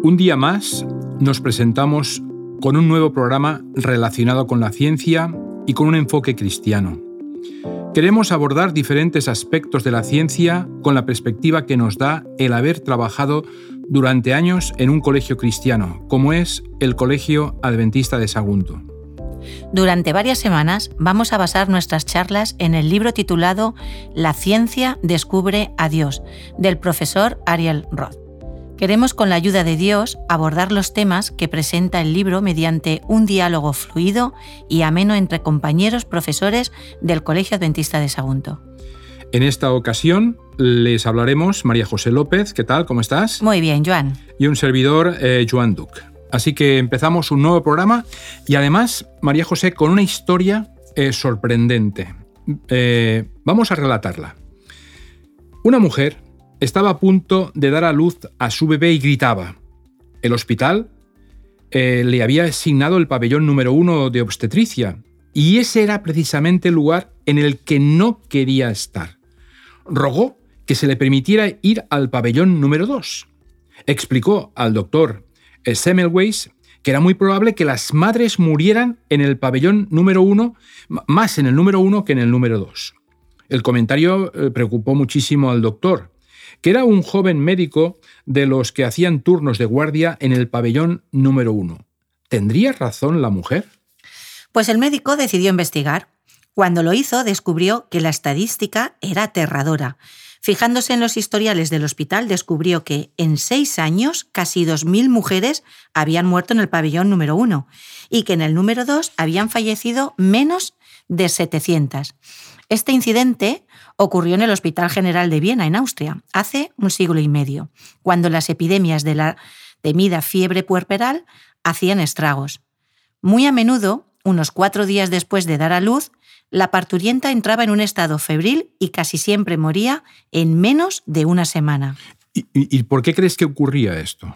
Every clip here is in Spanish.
Un día más nos presentamos con un nuevo programa relacionado con la ciencia y con un enfoque cristiano. Queremos abordar diferentes aspectos de la ciencia con la perspectiva que nos da el haber trabajado durante años en un colegio cristiano, como es el Colegio Adventista de Sagunto. Durante varias semanas vamos a basar nuestras charlas en el libro titulado La ciencia descubre a Dios, del profesor Ariel Roth. Queremos con la ayuda de Dios abordar los temas que presenta el libro mediante un diálogo fluido y ameno entre compañeros profesores del Colegio Adventista de Sagunto. En esta ocasión les hablaremos María José López, ¿qué tal? ¿Cómo estás? Muy bien, Joan. Y un servidor, eh, Joan Duc. Así que empezamos un nuevo programa y además, María José, con una historia eh, sorprendente. Eh, vamos a relatarla. Una mujer estaba a punto de dar a luz a su bebé y gritaba. El hospital eh, le había asignado el pabellón número uno de obstetricia y ese era precisamente el lugar en el que no quería estar. Rogó que se le permitiera ir al pabellón número dos. Explicó al doctor Semmelweis que era muy probable que las madres murieran en el pabellón número uno, más en el número uno que en el número dos. El comentario eh, preocupó muchísimo al doctor, que era un joven médico de los que hacían turnos de guardia en el pabellón número uno. ¿Tendría razón la mujer? Pues el médico decidió investigar. Cuando lo hizo, descubrió que la estadística era aterradora. Fijándose en los historiales del hospital, descubrió que en seis años casi 2.000 mujeres habían muerto en el pabellón número uno y que en el número dos habían fallecido menos de 700. Este incidente ocurrió en el Hospital General de Viena, en Austria, hace un siglo y medio, cuando las epidemias de la temida fiebre puerperal hacían estragos. Muy a menudo, unos cuatro días después de dar a luz, la parturienta entraba en un estado febril y casi siempre moría en menos de una semana. ¿Y, por qué crees que ocurría esto?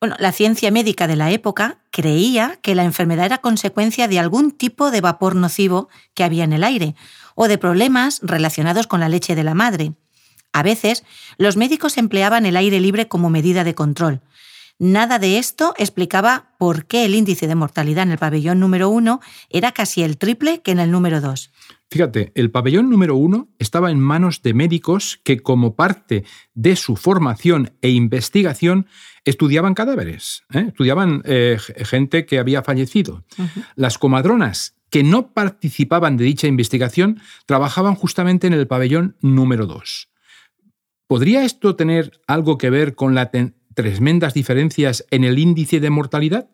Bueno, la ciencia médica de la época creía que la enfermedad era consecuencia de algún tipo de vapor nocivo que había en el aire, o de problemas relacionados con la leche de la madre. A veces, los médicos empleaban el aire libre como medida de control. Nada de esto explicaba por qué el índice de mortalidad en el pabellón número uno era casi el triple que en el número dos. Fíjate, el pabellón número uno estaba en manos de médicos que como parte de su formación e investigación estudiaban cadáveres, ¿eh? estudiaban eh, gente que había fallecido. Las comadronas que no participaban de dicha investigación trabajaban justamente en el pabellón número 2. ¿Podría esto tener algo que ver con las tremendas diferencias en el índice de mortalidad?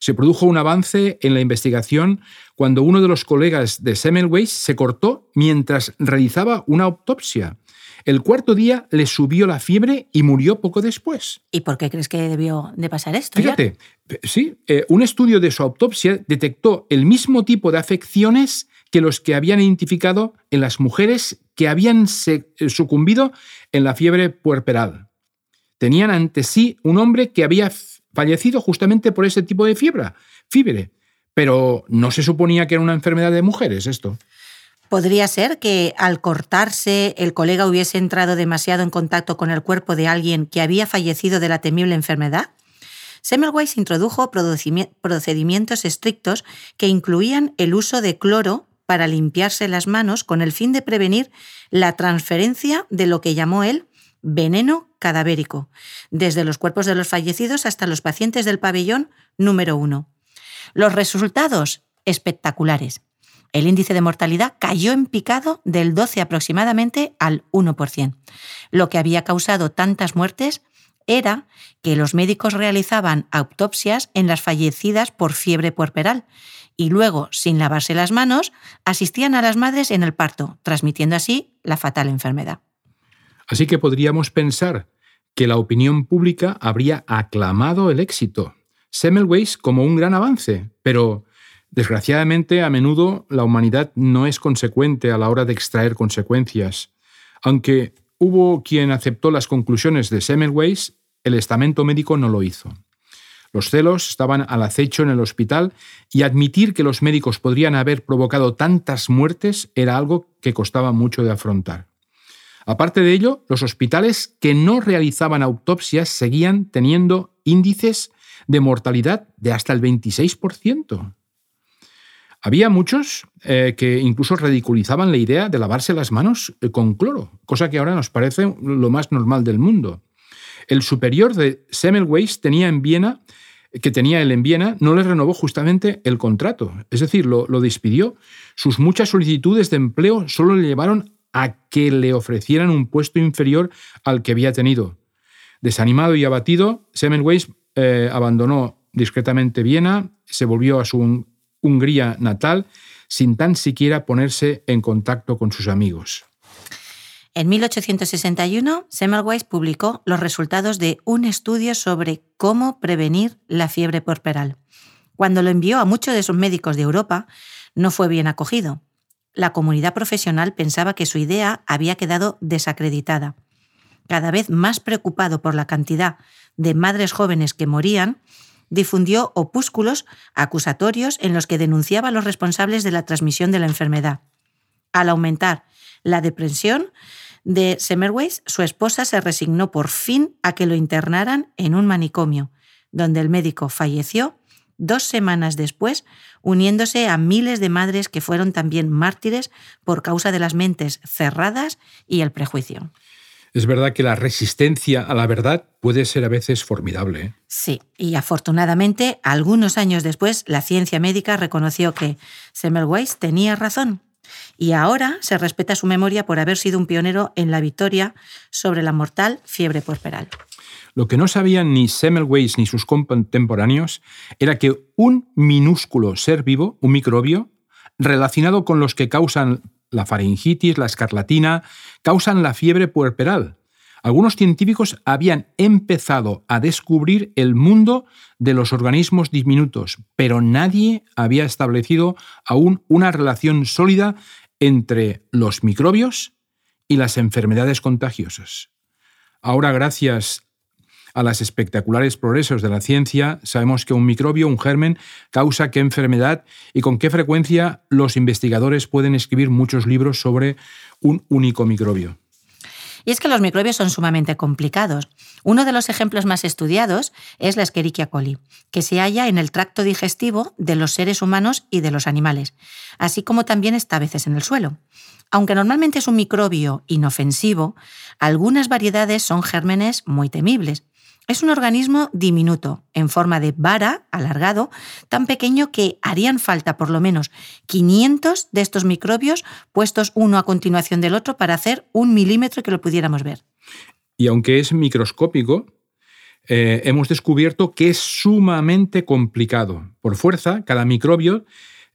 Se produjo un avance en la investigación cuando uno de los colegas de Semmelweis se cortó mientras realizaba una autopsia el cuarto día le subió la fiebre y murió poco después. ¿Y por qué crees que debió de pasar esto? Fíjate, sí, eh, un estudio de su autopsia detectó el mismo tipo de afecciones que los que habían identificado en las mujeres que habían eh, sucumbido en la fiebre puerperal. Tenían ante sí un hombre que había fallecido justamente por ese tipo de fiebre, fiebre, pero no se suponía que era una enfermedad de mujeres esto. ¿Podría ser que al cortarse el colega hubiese entrado demasiado en contacto con el cuerpo de alguien que había fallecido de la temible enfermedad? Semmelweis introdujo procedimientos estrictos que incluían el uso de cloro para limpiarse las manos con el fin de prevenir la transferencia de lo que llamó él veneno cadavérico, desde los cuerpos de los fallecidos hasta los pacientes del pabellón número uno. Los resultados espectaculares. El índice de mortalidad cayó en picado del 12 aproximadamente al 1%. Lo que había causado tantas muertes era que los médicos realizaban autopsias en las fallecidas por fiebre puerperal y luego, sin lavarse las manos, asistían a las madres en el parto, transmitiendo así la fatal enfermedad. Así que podríamos pensar que la opinión pública habría aclamado el éxito, Semmelweis como un gran avance, pero Desgraciadamente, a menudo la humanidad no es consecuente a la hora de extraer consecuencias. Aunque hubo quien aceptó las conclusiones de Semmelweis, el estamento médico no lo hizo. Los celos estaban al acecho en el hospital y admitir que los médicos podrían haber provocado tantas muertes era algo que costaba mucho de afrontar. Aparte de ello, los hospitales que no realizaban autopsias seguían teniendo índices de mortalidad de hasta el 26%. Había muchos eh, que incluso ridiculizaban la idea de lavarse las manos eh, con cloro, cosa que ahora nos parece lo más normal del mundo. El superior de Semmelweis tenía en Viena, que tenía él en Viena, no le renovó justamente el contrato, es decir, lo, lo despidió. Sus muchas solicitudes de empleo solo le llevaron a que le ofrecieran un puesto inferior al que había tenido. Desanimado y abatido, Semmelweis eh, abandonó discretamente Viena, se volvió a su Hungría natal sin tan siquiera ponerse en contacto con sus amigos. En 1861, Semmelweis publicó los resultados de un estudio sobre cómo prevenir la fiebre porperal. Cuando lo envió a muchos de sus médicos de Europa, no fue bien acogido. La comunidad profesional pensaba que su idea había quedado desacreditada. Cada vez más preocupado por la cantidad de madres jóvenes que morían, difundió opúsculos acusatorios en los que denunciaba a los responsables de la transmisión de la enfermedad. Al aumentar la depresión de Semmelweis, su esposa se resignó por fin a que lo internaran en un manicomio, donde el médico falleció dos semanas después, uniéndose a miles de madres que fueron también mártires por causa de las mentes cerradas y el prejuicio. Es verdad que la resistencia a la verdad puede ser a veces formidable. ¿eh? Sí, y afortunadamente, algunos años después, la ciencia médica reconoció que Semmelweis tenía razón. Y ahora se respeta su memoria por haber sido un pionero en la victoria sobre la mortal fiebre puerperal. Lo que no sabían ni Semmelweis ni sus contemporáneos era que un minúsculo ser vivo, un microbio, relacionado con los que causan la faringitis, la escarlatina, causan la fiebre puerperal. Algunos científicos habían empezado a descubrir el mundo de los organismos diminutos, pero nadie había establecido aún una relación sólida entre los microbios y las enfermedades contagiosas. Ahora, gracias a los espectaculares progresos de la ciencia, sabemos que un microbio, un germen, causa qué enfermedad y con qué frecuencia los investigadores pueden escribir muchos libros sobre un único microbio. Y es que los microbios son sumamente complicados. Uno de los ejemplos más estudiados es la Escherichia coli, que se halla en el tracto digestivo de los seres humanos y de los animales, así como también está a veces en el suelo. Aunque normalmente es un microbio inofensivo, algunas variedades son gérmenes muy temibles es un organismo diminuto, en forma de vara, alargado, tan pequeño que harían falta por lo menos 500 de estos microbios puestos uno a continuación del otro para hacer un milímetro que lo pudiéramos ver. Y aunque es microscópico, eh, hemos descubierto que es sumamente complicado. Por fuerza, cada microbio,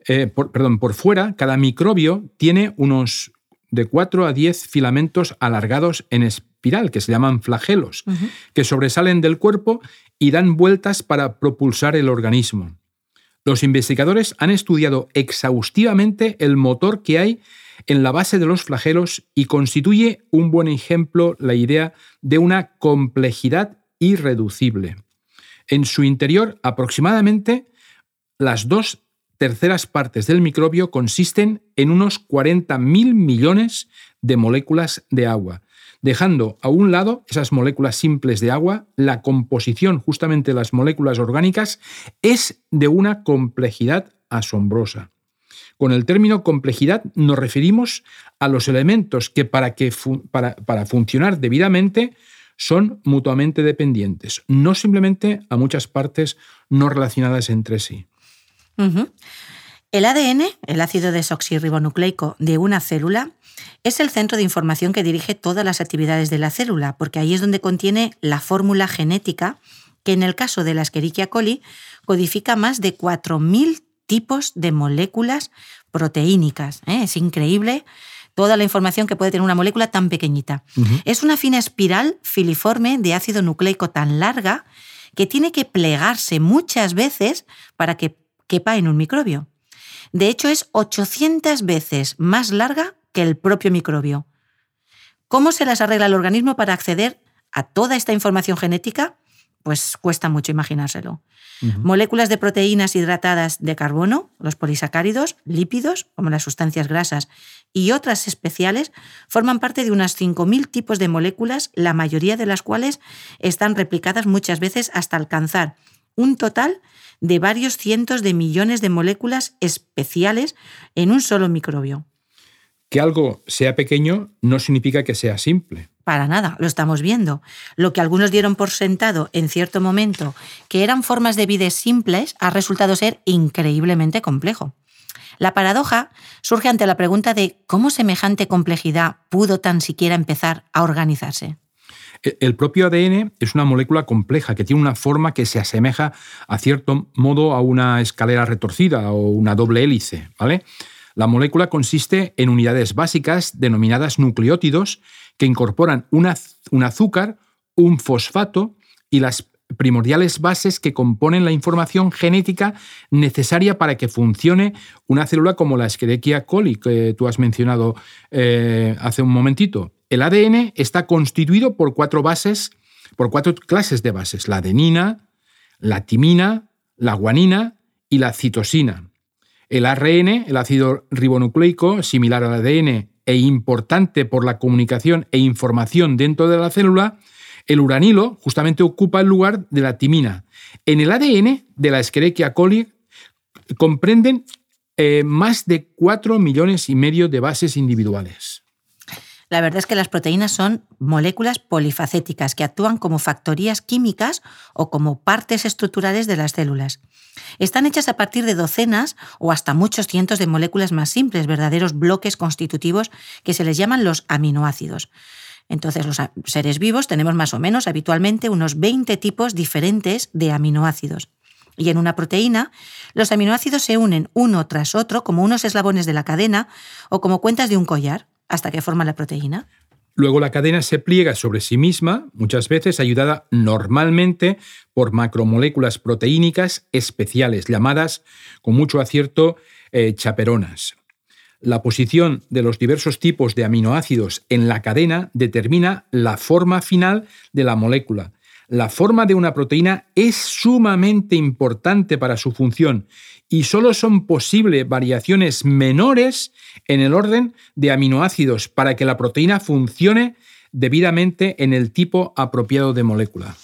eh, perdón, por fuera, cada microbio tiene unos de 4 a 10 filamentos alargados en que se llaman flagelos, que sobresalen del cuerpo y dan vueltas para propulsar el organismo. Los investigadores han estudiado exhaustivamente el motor que hay en la base de los flagelos y constituye un buen ejemplo la idea de una complejidad irreducible. En su interior, aproximadamente las dos terceras partes del microbio consisten en unos 40.000 millones de moléculas de agua, dejando a un lado esas moléculas simples de agua, la composición justamente de las moléculas orgánicas es de una complejidad asombrosa. Con el término complejidad nos referimos a los elementos que para, que para, para funcionar debidamente son mutuamente dependientes, no simplemente a muchas partes no relacionadas entre sí. El ADN, el ácido desoxirribonucleico de una célula, es el centro de información que dirige todas las actividades de la célula, porque ahí es donde contiene la fórmula genética que en el caso de la Escherichia coli codifica más de 4.000 tipos de moléculas proteínicas. ¿eh? Es increíble toda la información que puede tener una molécula tan pequeñita. Es una fina espiral filiforme de ácido nucleico tan larga que tiene que plegarse muchas veces para que quepa en un microbio. De hecho, es 800 veces más larga que el propio microbio. ¿Cómo se las arregla el organismo para acceder a toda esta información genética? Pues cuesta mucho imaginárselo. Moléculas de proteínas hidratadas de carbono, los polisacáridos, lípidos, como las sustancias grasas, y otras especiales forman parte de unas 5.000 tipos de moléculas, la mayoría de las cuales están replicadas muchas veces hasta alcanzar un total de varios cientos de millones de moléculas especiales en un solo microbio. Que algo sea pequeño no significa que sea simple. Para nada, lo estamos viendo. Lo que algunos dieron por sentado en cierto momento, que eran formas de vida simples, ha resultado ser increíblemente complejo. La paradoja surge ante la pregunta de cómo semejante complejidad pudo tan siquiera empezar a organizarse. E, el propio ADN es una molécula compleja que tiene una forma que se asemeja a cierto modo a una escalera retorcida o una doble hélice, ¿vale? La molécula consiste en unidades básicas denominadas nucleótidos que incorporan un azúcar, un fosfato y las primordiales bases que componen la información genética necesaria para que funcione una célula como la Escherichia coli que tú has mencionado eh, hace un momentito. El ADN está constituido por cuatro bases, por cuatro clases de bases: la adenina, la timina, la guanina y la citosina. El ARN, el ácido ribonucleico, similar al ADN e importante por la comunicación e información dentro de la célula, el uranilo justamente ocupa el lugar de la timina. En el ADN de la Escherichia coli comprenden eh, más de 4 millones y medio de bases individuales. La verdad es que las proteínas son moléculas polifacéticas que actúan como factorías químicas o como partes estructurales de las células. Están hechas a partir de docenas o hasta muchos cientos de moléculas más simples, verdaderos bloques constitutivos que se les llaman los aminoácidos. Entonces, los seres vivos tenemos más o menos habitualmente unos 20 tipos diferentes de aminoácidos. Y en una proteína, los aminoácidos se unen uno tras otro como unos eslabones de la cadena o como cuentas de un collar, hasta que forma la proteína. Luego la cadena se pliega sobre sí misma, muchas veces ayudada normalmente por macromoléculas proteínicas especiales, llamadas con mucho acierto eh, chaperonas. La posición de los diversos tipos de aminoácidos en la cadena determina la forma final de la molécula. La forma de una proteína es sumamente importante para su función y solo son posibles variaciones menores en el orden de aminoácidos para que la proteína funcione debidamente en el tipo apropiado de molécula.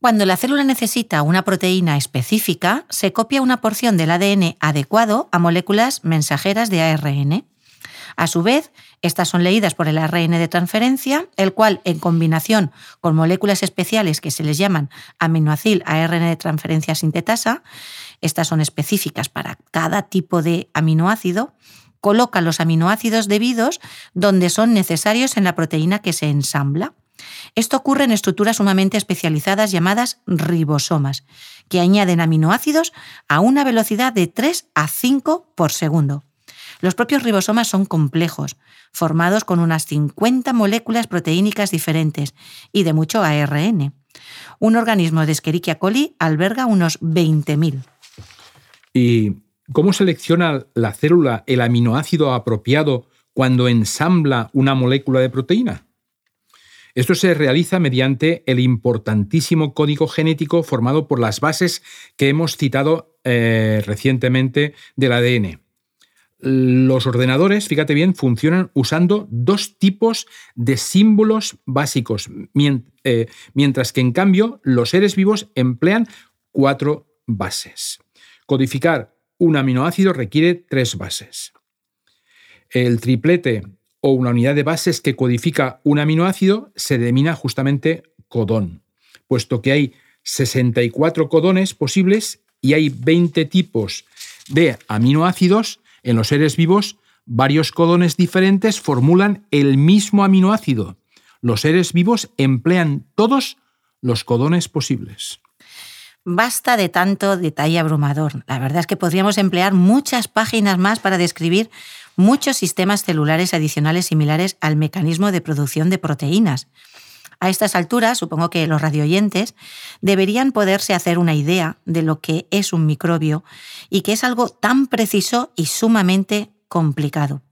Cuando la célula necesita una proteína específica, se copia una porción del ADN adecuado a moléculas mensajeras de ARN. A su vez, estas son leídas por el ARN de transferencia, el cual, en combinación con moléculas especiales que se les llaman aminoacil ARN de transferencia sintetasa, estas son específicas para cada tipo de aminoácido, coloca los aminoácidos debidos donde son necesarios en la proteína que se ensambla. Esto ocurre en estructuras sumamente especializadas llamadas ribosomas, que añaden aminoácidos a una velocidad de 3 a 5 por segundo. Los propios ribosomas son complejos, formados con unas 50 moléculas proteínicas diferentes y de mucho ARN. Un organismo de Escherichia coli alberga unos 20.000. ¿Y cómo selecciona la célula el aminoácido apropiado cuando ensambla una molécula de proteína? Esto se realiza mediante el importantísimo código genético formado por las bases que hemos citado eh, recientemente del ADN. Los ordenadores, fíjate bien, funcionan usando dos tipos de símbolos básicos, eh, mientras que en cambio los seres vivos emplean cuatro bases. Codificar un aminoácido requiere tres bases. El triplete o una unidad de bases que codifica un aminoácido se denomina justamente codón, puesto que hay 64 codones posibles y hay 20 tipos de aminoácidos en los seres vivos, varios codones diferentes formulan el mismo aminoácido. Los seres vivos emplean todos los codones posibles. Basta de tanto detalle abrumador. La verdad es que podríamos emplear muchas páginas más para describir muchos sistemas celulares adicionales similares al mecanismo de producción de proteínas. A estas alturas, supongo que los radioyentes deberían poderse hacer una idea de lo que es un microbio y que es algo tan preciso y sumamente complicado.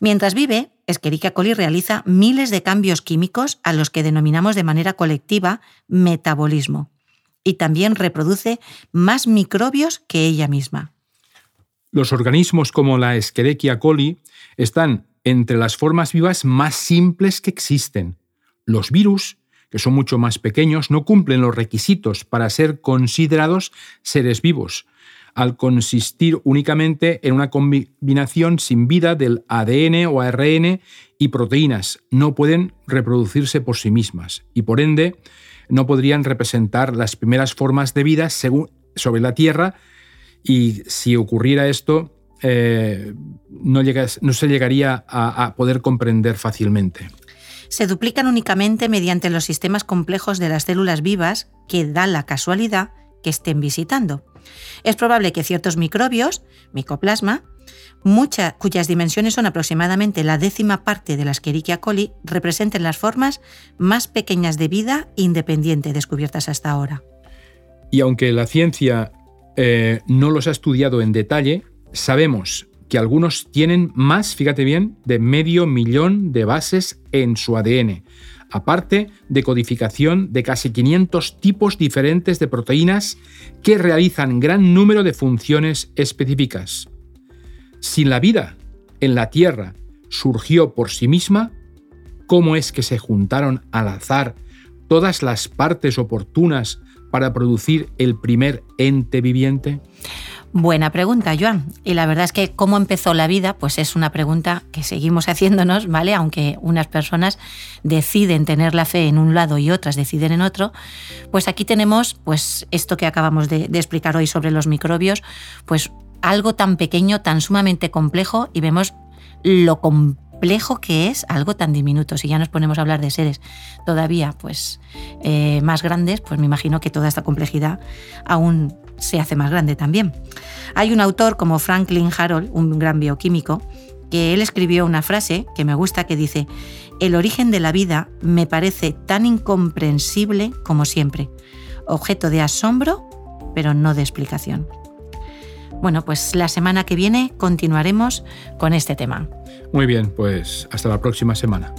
Mientras vive, Escherichia coli realiza miles de cambios químicos a los que denominamos de manera colectiva metabolismo y también reproduce más microbios que ella misma. Los organismos como la Escherichia coli están entre las formas vivas más simples que existen. Los virus, que son mucho más pequeños, no cumplen los requisitos para ser considerados seres vivos, al consistir únicamente en una combinación sin vida del ADN o ARN y proteínas. No pueden reproducirse por sí mismas y por ende no podrían representar las primeras formas de vida sobre la Tierra y si ocurriera esto, eh, no, no, se llegaría a poder comprender fácilmente. Se duplican únicamente mediante los sistemas complejos de las células vivas que da la casualidad que estén visitando. Es probable que ciertos microbios, micoplasma, cuyas dimensiones son aproximadamente la décima parte de la Escherichia coli, representen las formas más pequeñas de vida independiente descubiertas hasta ahora. Y aunque la ciencia eh, no los ha estudiado en detalle, sabemos que algunos tienen más, fíjate bien, de medio millón de bases en su ADN, aparte de codificación de casi 500 tipos diferentes de proteínas que realizan gran número de funciones específicas. Si la vida en la Tierra surgió por sí misma, ¿cómo es que se juntaron al azar todas las partes oportunas para producir el primer ente viviente? Buena pregunta, Joan. Y la verdad es que cómo empezó la vida, pues es una pregunta que seguimos haciéndonos, ¿vale? Aunque unas personas deciden tener la fe en un lado y otras deciden en otro, pues aquí tenemos pues esto que acabamos de, explicar hoy sobre los microbios, pues algo tan pequeño, tan sumamente complejo y vemos lo complejo que es algo tan diminuto. Si ya nos ponemos a hablar de seres todavía pues, eh, más grandes, pues me imagino que toda esta complejidad aún se hace más grande también. Hay un autor como Franklin Harold, un gran bioquímico, que él escribió una frase que me gusta que dice, el origen de la vida me parece tan incomprensible como siempre, objeto de asombro, pero no de explicación. Bueno, pues la semana que viene continuaremos con este tema. Muy bien, pues hasta la próxima semana.